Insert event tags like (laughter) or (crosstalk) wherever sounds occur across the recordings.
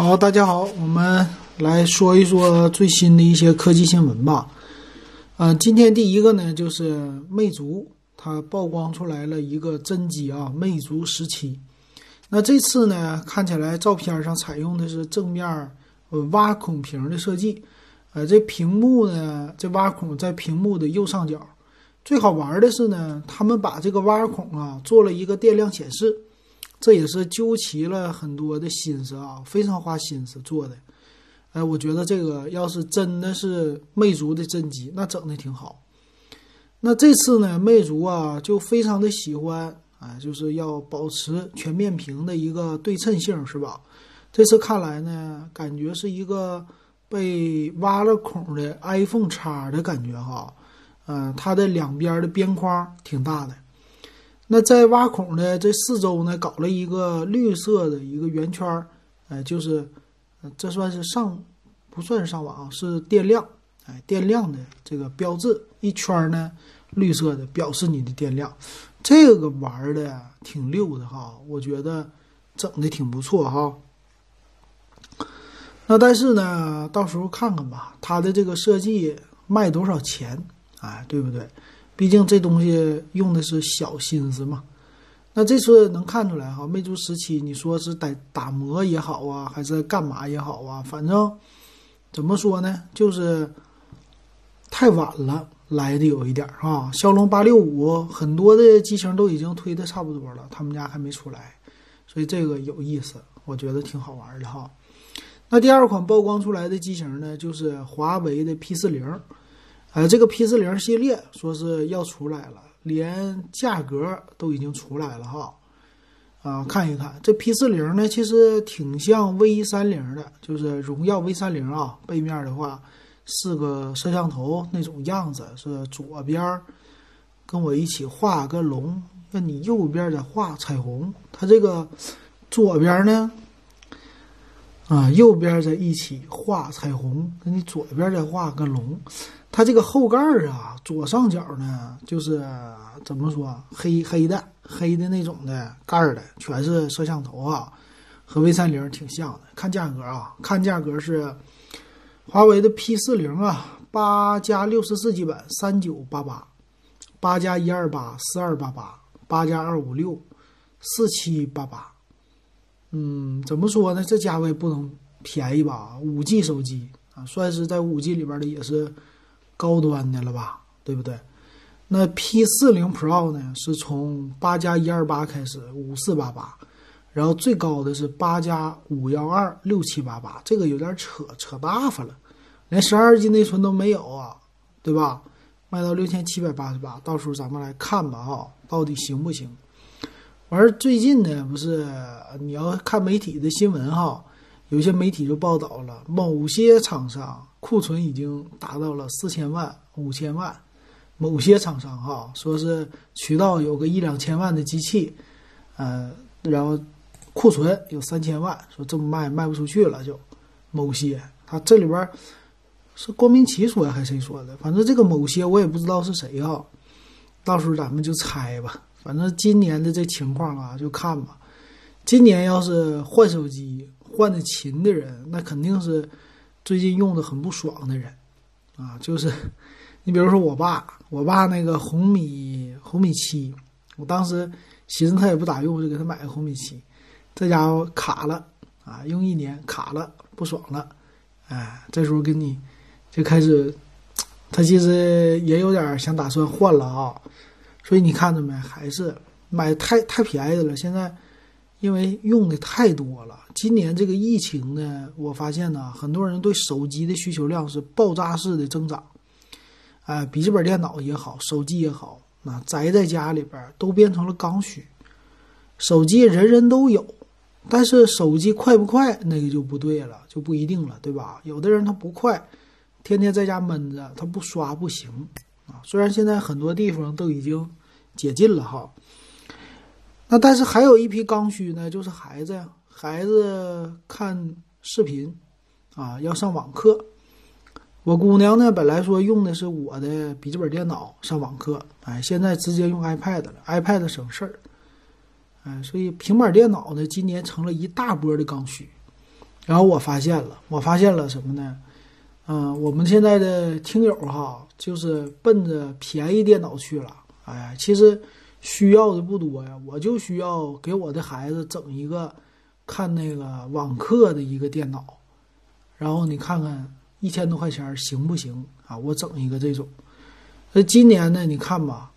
好，大家好，我们来说一说最新的一些科技新闻吧。呃，今天第一个呢，就是魅族它曝光出来了一个真机啊，魅族十七。那这次呢，看起来照片上采用的是正面呃挖孔屏的设计，呃，这屏幕呢，这挖孔在屏幕的右上角。最好玩的是呢，他们把这个挖孔啊做了一个电量显示。这也是究其了很多的心思啊，非常花心思做的。哎，我觉得这个要是真的是魅族的真机，那整的挺好。那这次呢，魅族啊就非常的喜欢，哎，就是要保持全面屏的一个对称性，是吧？这次看来呢，感觉是一个被挖了孔的 iPhone 叉的感觉哈。嗯，它的两边的边框挺大的。那在挖孔的这四周呢，搞了一个绿色的一个圆圈儿，哎，就是，这算是上，不算是上网，是电量，哎，电量的这个标志，一圈呢绿色的表示你的电量，这个玩的挺溜的哈，我觉得整的挺不错哈。那但是呢，到时候看看吧，它的这个设计卖多少钱，哎，对不对？毕竟这东西用的是小心思嘛，那这次能看出来哈，魅族十七，你说是打打磨也好啊，还是干嘛也好啊，反正怎么说呢，就是太晚了来的有一点啊。骁龙八六五很多的机型都已经推的差不多了，他们家还没出来，所以这个有意思，我觉得挺好玩的哈。那第二款曝光出来的机型呢，就是华为的 P 四零。呃，这个 P 四零系列说是要出来了，连价格都已经出来了哈。啊，看一看这 P 四零呢，其实挺像 V 三零的，就是荣耀 V 三零啊。背面的话，四个摄像头那种样子，是左边跟我一起画个龙，那你右边再画彩虹。它这个左边呢，啊，右边在一起画彩虹，那你左边再画个龙。它这个后盖儿啊，左上角呢，就是怎么说，黑黑的黑的那种的盖儿的，全是摄像头啊，和 V 三零挺像的。看价格啊，看价格是华为的 P 四零啊，八加六十四 G 版三九八八，八加一二八四二八八，八加二五六四七八八。嗯，怎么说呢？这价位不能便宜吧？五 G 手机啊，算是在五 G 里边的也是。高端的了吧，对不对？那 P 四零 Pro 呢？是从八加一二八开始，五四八八，然后最高的是八加五幺二六七八八，这个有点扯扯大发了，连十二 G 内存都没有啊，对吧？卖到六千七百八十八，到时候咱们来看吧，哈，到底行不行？完最近呢，不是你要看媒体的新闻哈，有些媒体就报道了某些厂商。库存已经达到了四千万、五千万，某些厂商哈说是渠道有个一两千万的机器，呃，然后库存有三千万，说这么卖卖不出去了，就某些他这里边是光明奇说还是谁说的？反正这个某些我也不知道是谁啊，到时候咱们就猜吧。反正今年的这情况啊，就看吧。今年要是换手机换的勤的人，那肯定是。最近用的很不爽的人，啊，就是你比如说我爸，我爸那个红米红米七，我当时寻思他也不咋用，我就给他买个红米七，这家伙卡了啊，用一年卡了，不爽了，哎，这时候给你就开始，他其实也有点想打算换了啊，所以你看着没，还是买太太便宜的了，现在。因为用的太多了，今年这个疫情呢，我发现呢，很多人对手机的需求量是爆炸式的增长。哎，笔记本电脑也好，手机也好，那宅在家里边都变成了刚需。手机人人都有，但是手机快不快，那个就不对了，就不一定了，对吧？有的人他不快，天天在家闷着，他不刷不行啊。虽然现在很多地方都已经解禁了哈。那但是还有一批刚需呢，就是孩子呀，孩子看视频，啊，要上网课。我姑娘呢，本来说用的是我的笔记本电脑上网课，哎，现在直接用 iPad 了，iPad 省事儿，哎，所以平板电脑呢，今年成了一大波的刚需，然后我发现了，我发现了什么呢？嗯，我们现在的听友哈，就是奔着便宜电脑去了。哎，其实需要的不多呀，我就需要给我的孩子整一个看那个网课的一个电脑，然后你看看一千多块钱行不行啊？我整一个这种。那今年呢，你看吧，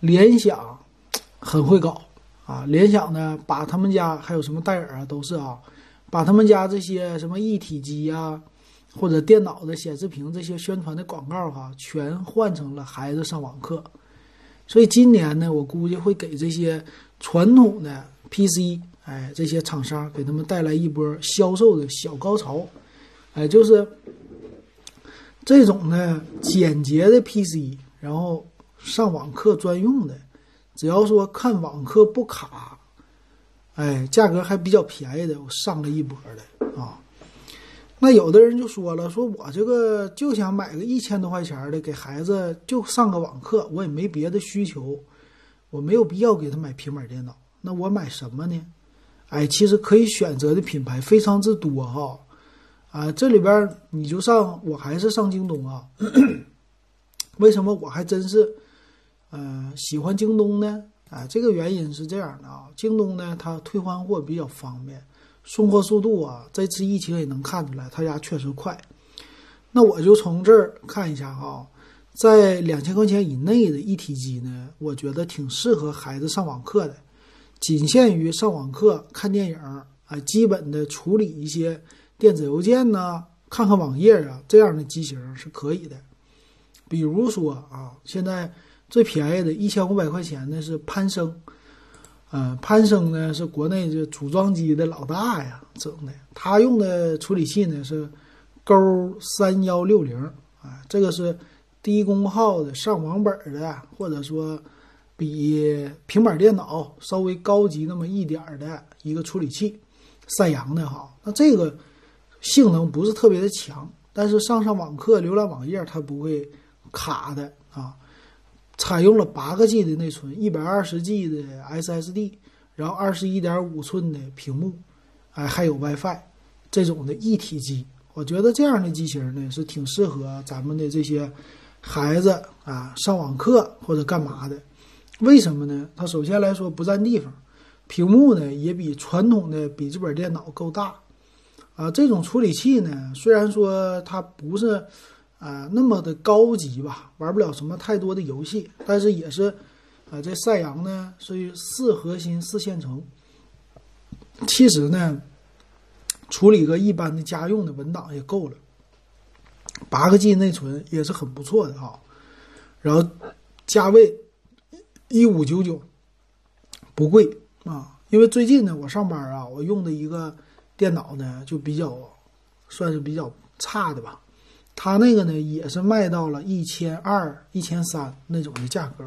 联想很会搞啊，联想呢把他们家还有什么戴尔啊，都是啊，把他们家这些什么一体机呀。或者电脑的显示屏这些宣传的广告哈，全换成了孩子上网课，所以今年呢，我估计会给这些传统的 PC，哎，这些厂商给他们带来一波销售的小高潮，哎，就是这种呢简洁的 PC，然后上网课专用的，只要说看网课不卡，哎，价格还比较便宜的，我上了一波的啊。那有的人就说了，说我这个就想买个一千多块钱的给孩子就上个网课，我也没别的需求，我没有必要给他买平板电脑。那我买什么呢？哎，其实可以选择的品牌非常之多哈。啊，这里边你就上，我还是上京东啊。(coughs) 为什么我还真是，呃，喜欢京东呢？啊，这个原因是这样的啊，京东呢它退换货比较方便。送货速度啊，这次疫情也能看出来，他家确实快。那我就从这儿看一下哈，在两千块钱以内的一体机呢，我觉得挺适合孩子上网课的，仅限于上网课、看电影啊，基本的处理一些电子邮件呢，看看网页啊，这样的机型是可以的。比如说啊，现在最便宜的一千五百块钱的是攀升。嗯，攀升呢是国内这组装机的老大呀，整的。他用的处理器呢是勾三幺六零啊，这个是低功耗的上网本的，或者说比平板电脑稍微高级那么一点的一个处理器，赛扬的哈。那这个性能不是特别的强，但是上上网课、浏览网页它不会卡的啊。采用了八个 G 的内存，一百二十 G 的 SSD，然后二十一点五寸的屏幕，哎，还有 WiFi，这种的一体机，我觉得这样的机型呢是挺适合咱们的这些孩子啊上网课或者干嘛的。为什么呢？它首先来说不占地方，屏幕呢也比传统的笔记本电脑够大，啊，这种处理器呢虽然说它不是。啊，那么的高级吧，玩不了什么太多的游戏，但是也是，啊，这赛扬呢是四核心四线程，其实呢，处理个一般的家用的文档也够了，八个 G 内存也是很不错的啊，然后价位一五九九，不贵啊，因为最近呢我上班啊，我用的一个电脑呢就比较算是比较差的吧。它那个呢，也是卖到了一千二、一千三那种的价格，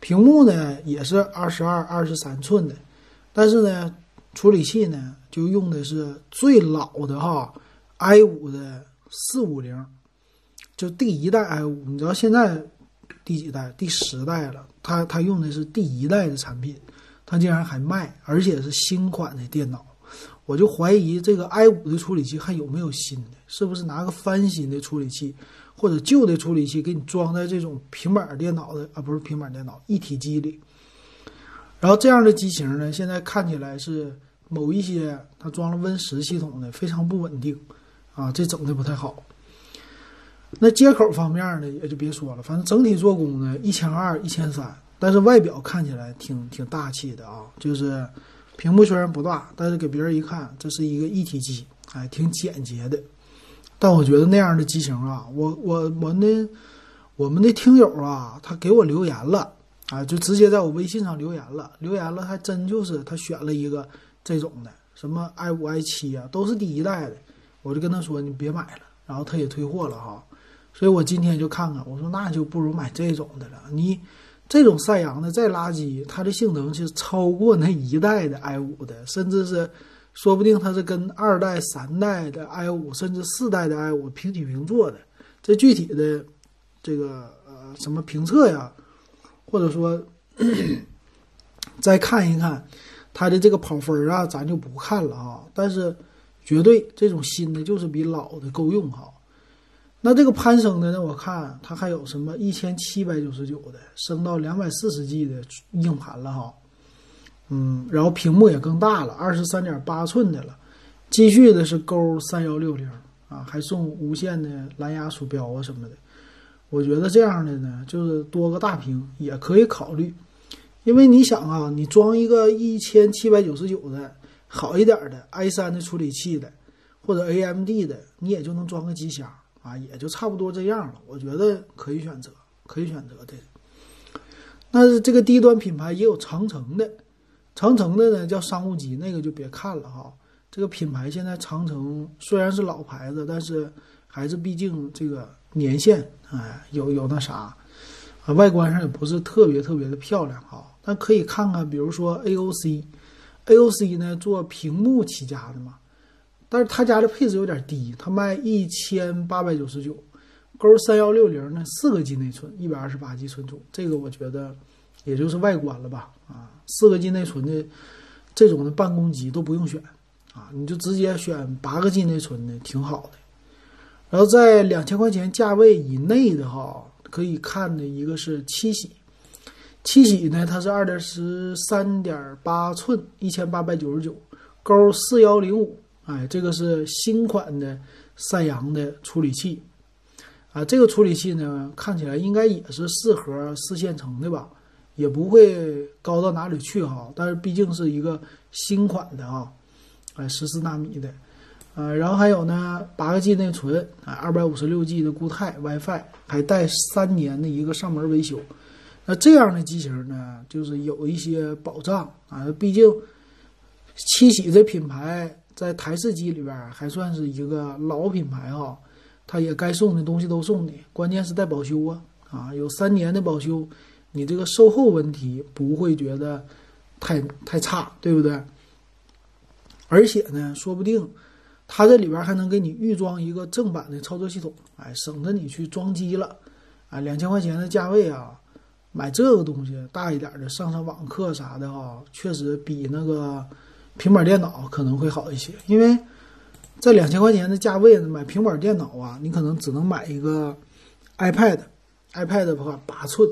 屏幕呢也是二十二、二十三寸的，但是呢，处理器呢就用的是最老的哈，i 五的四五零，就第一代 i 五。你知道现在第几代？第十代了。它它用的是第一代的产品，它竟然还卖，而且是新款的电脑。我就怀疑这个 i 五的处理器还有没有新的？是不是拿个翻新的处理器，或者旧的处理器给你装在这种平板电脑的啊？不是平板电脑一体机里。然后这样的机型呢，现在看起来是某一些它装了 Win 十系统的非常不稳定啊，这整的不太好。那接口方面呢，也就别说了，反正整体做工呢一千二、一千三，但是外表看起来挺挺大气的啊，就是。屏幕虽然不大，但是给别人一看，这是一个一体机，哎，挺简洁的。但我觉得那样的机型啊，我我我那我们的听友啊，他给我留言了，啊，就直接在我微信上留言了，留言了，还真就是他选了一个这种的，什么 i 五 i 七啊，都是第一代的。我就跟他说，你别买了，然后他也退货了哈。所以我今天就看看，我说那就不如买这种的了，你。这种赛扬的再垃圾，它的性能是超过那一代的 i 五的，甚至是说不定它是跟二代、三代的 i 五，甚至四代的 i 五平起平坐的。这具体的这个呃什么评测呀，或者说 (clears throat) 再看一看它的这个跑分啊，咱就不看了啊。但是绝对这种新的就是比老的够用哈。那这个攀升的呢，我看它还有什么一千七百九十九的，升到两百四十 G 的硬盘了哈。嗯，然后屏幕也更大了，二十三点八寸的了。继续的是勾三幺六零啊，还送无线的蓝牙鼠标啊什么的。我觉得这样的呢，就是多个大屏也可以考虑，因为你想啊，你装一个一千七百九十九的好一点的 i 三的处理器的，或者 AMD 的，你也就能装个机箱啊，也就差不多这样了。我觉得可以选择，可以选择的。那这个低端品牌也有长城的。长城的呢叫商务机，那个就别看了哈。这个品牌现在长城虽然是老牌子，但是还是毕竟这个年限哎有有那啥啊，外观上也不是特别特别的漂亮哈。但可以看看，比如说 AOC，AOC 呢做屏幕起家的嘛，但是他家的配置有点低，他卖一千八百九十九，勾三幺六零呢四个 G 内存，一百二十八 G 存储，这个我觉得也就是外观了吧啊。四个 G 内存的这种的办公机都不用选啊，你就直接选八个 G 内存的，挺好的。然后在两千块钱价位以内的哈，可以看的一个是七喜，七喜呢它是二点十三点八寸，一千八百九十九，勾四幺零五，哎，这个是新款的三阳的处理器啊，这个处理器呢看起来应该也是四核四线程的吧。也不会高到哪里去哈，但是毕竟是一个新款的啊，哎，十四纳米的，呃，然后还有呢，八个 G 内存，啊，二百五十六 G 的固态 WiFi，还带三年的一个上门维修，那这样的机型呢，就是有一些保障啊，毕竟七喜这品牌在台式机里边还算是一个老品牌哈，它也该送的东西都送你，关键是带保修啊，啊，有三年的保修。你这个售后问题不会觉得太太差，对不对？而且呢，说不定它这里边还能给你预装一个正版的操作系统，哎，省得你去装机了。啊，两千块钱的价位啊，买这个东西大一点的上上网课啥的啊，确实比那个平板电脑可能会好一些。因为在两千块钱的价位呢买平板电脑啊，你可能只能买一个 iPad，iPad 的话八寸。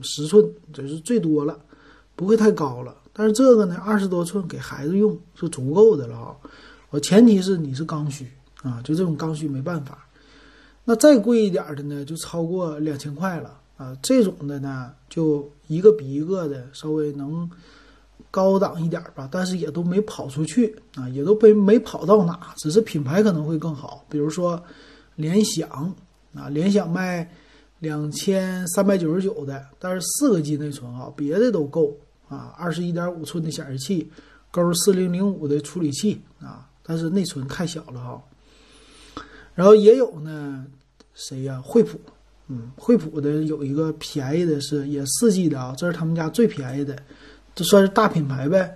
十寸这是最多了，不会太高了。但是这个呢，二十多寸给孩子用是足够的了啊。我前提是你是刚需啊，就这种刚需没办法。那再贵一点的呢，就超过两千块了啊。这种的呢，就一个比一个的稍微能高档一点吧，但是也都没跑出去啊，也都没没跑到哪，只是品牌可能会更好。比如说联想啊，联想卖。两千三百九十九的，但是四个 G 内存啊，别的都够啊。二十一点五寸的显示器，勾四零零五的处理器啊，但是内存太小了哈。然后也有呢，谁呀？惠普，嗯，惠普的有一个便宜的是也四 G 的啊，这是他们家最便宜的，这算是大品牌呗。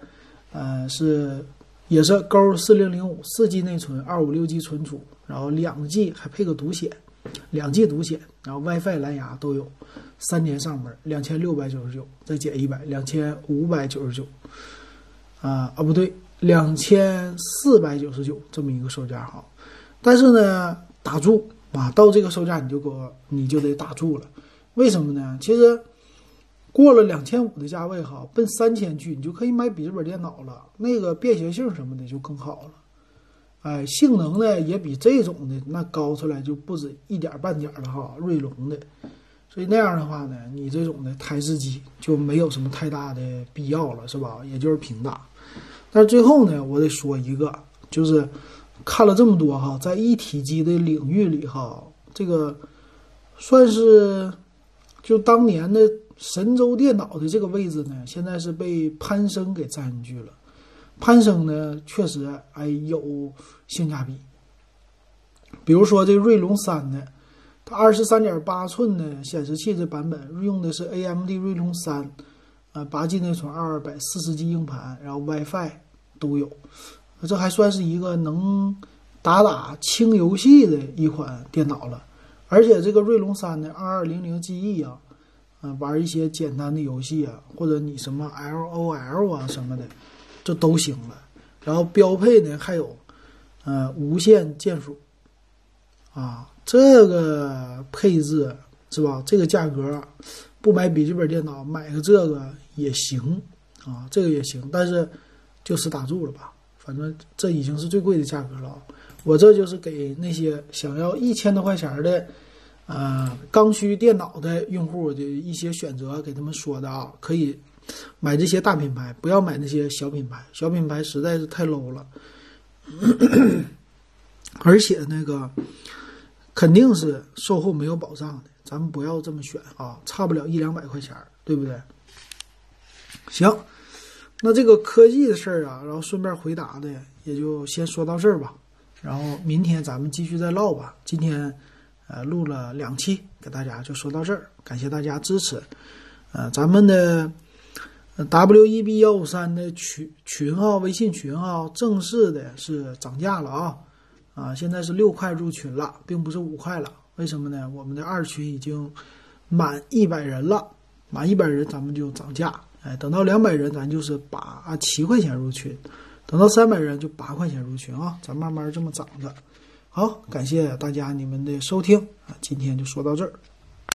呃，是也是勾四零零五四 G 内存，二五六 G 存储，然后两 G 还配个独显。两 G 独显，然后 WiFi、蓝牙都有，三年上门，两千六百九十九，再减一百，两千五百九十九，啊啊不对，两千四百九十九这么一个售价哈，但是呢，打住啊，到这个售价你就给我你就得打住了，为什么呢？其实过了两千五的价位哈，奔三千去，你就可以买笔记本电脑了，那个便携性什么的就更好了。哎，性能呢也比这种的那高出来就不止一点半点了哈，锐龙的，所以那样的话呢，你这种的台式机就没有什么太大的必要了，是吧？也就是平打。但是最后呢，我得说一个，就是看了这么多哈，在一体机的领域里哈，这个算是就当年的神州电脑的这个位置呢，现在是被攀升给占据了。攀升呢，确实哎有性价比。比如说这锐龙三的，它二十三点八寸的显示器这版本用的是 AMD 锐龙三，啊，八 G 内存，二百四十 G 硬盘，然后 WiFi 都有，这还算是一个能打打轻游戏的一款电脑了。而且这个锐龙三的二二零零 GE 啊，啊，玩一些简单的游戏啊，或者你什么 LOL 啊什么的。这都行了，然后标配呢还有呃，无线键鼠，啊，这个配置是吧？这个价格，不买笔记本电脑，买个这个也行啊，这个也行，但是就此打住了吧。反正这已经是最贵的价格了。我这就是给那些想要一千多块钱的，呃，刚需电脑的用户的一些选择，给他们说的啊，可以买这些大品牌，不要买那些小品牌，小品牌实在是太 low 了，(clears throat) 而且那个肯定是售后没有保障的，咱们不要这么选啊，差不了一两百块钱，对不对？行，那这个科技的事儿啊，然后顺便回答的，也就先说到这儿吧。然后明天咱们继续再唠吧。今天，呃，录了两期，给大家就说到这儿，感谢大家支持。呃，咱们的 W E B 幺五三的群群号、微信群号正式的是涨价了啊！啊，现在是六块入群了，并不是五块了。为什么呢？我们的二群已经满一百人了，满一百人咱们就涨价。哎，等到两百人，咱就是八啊七块钱入群。等到三百人就八块钱入群啊，咱慢慢这么涨着。好，感谢大家你们的收听啊，今天就说到这儿。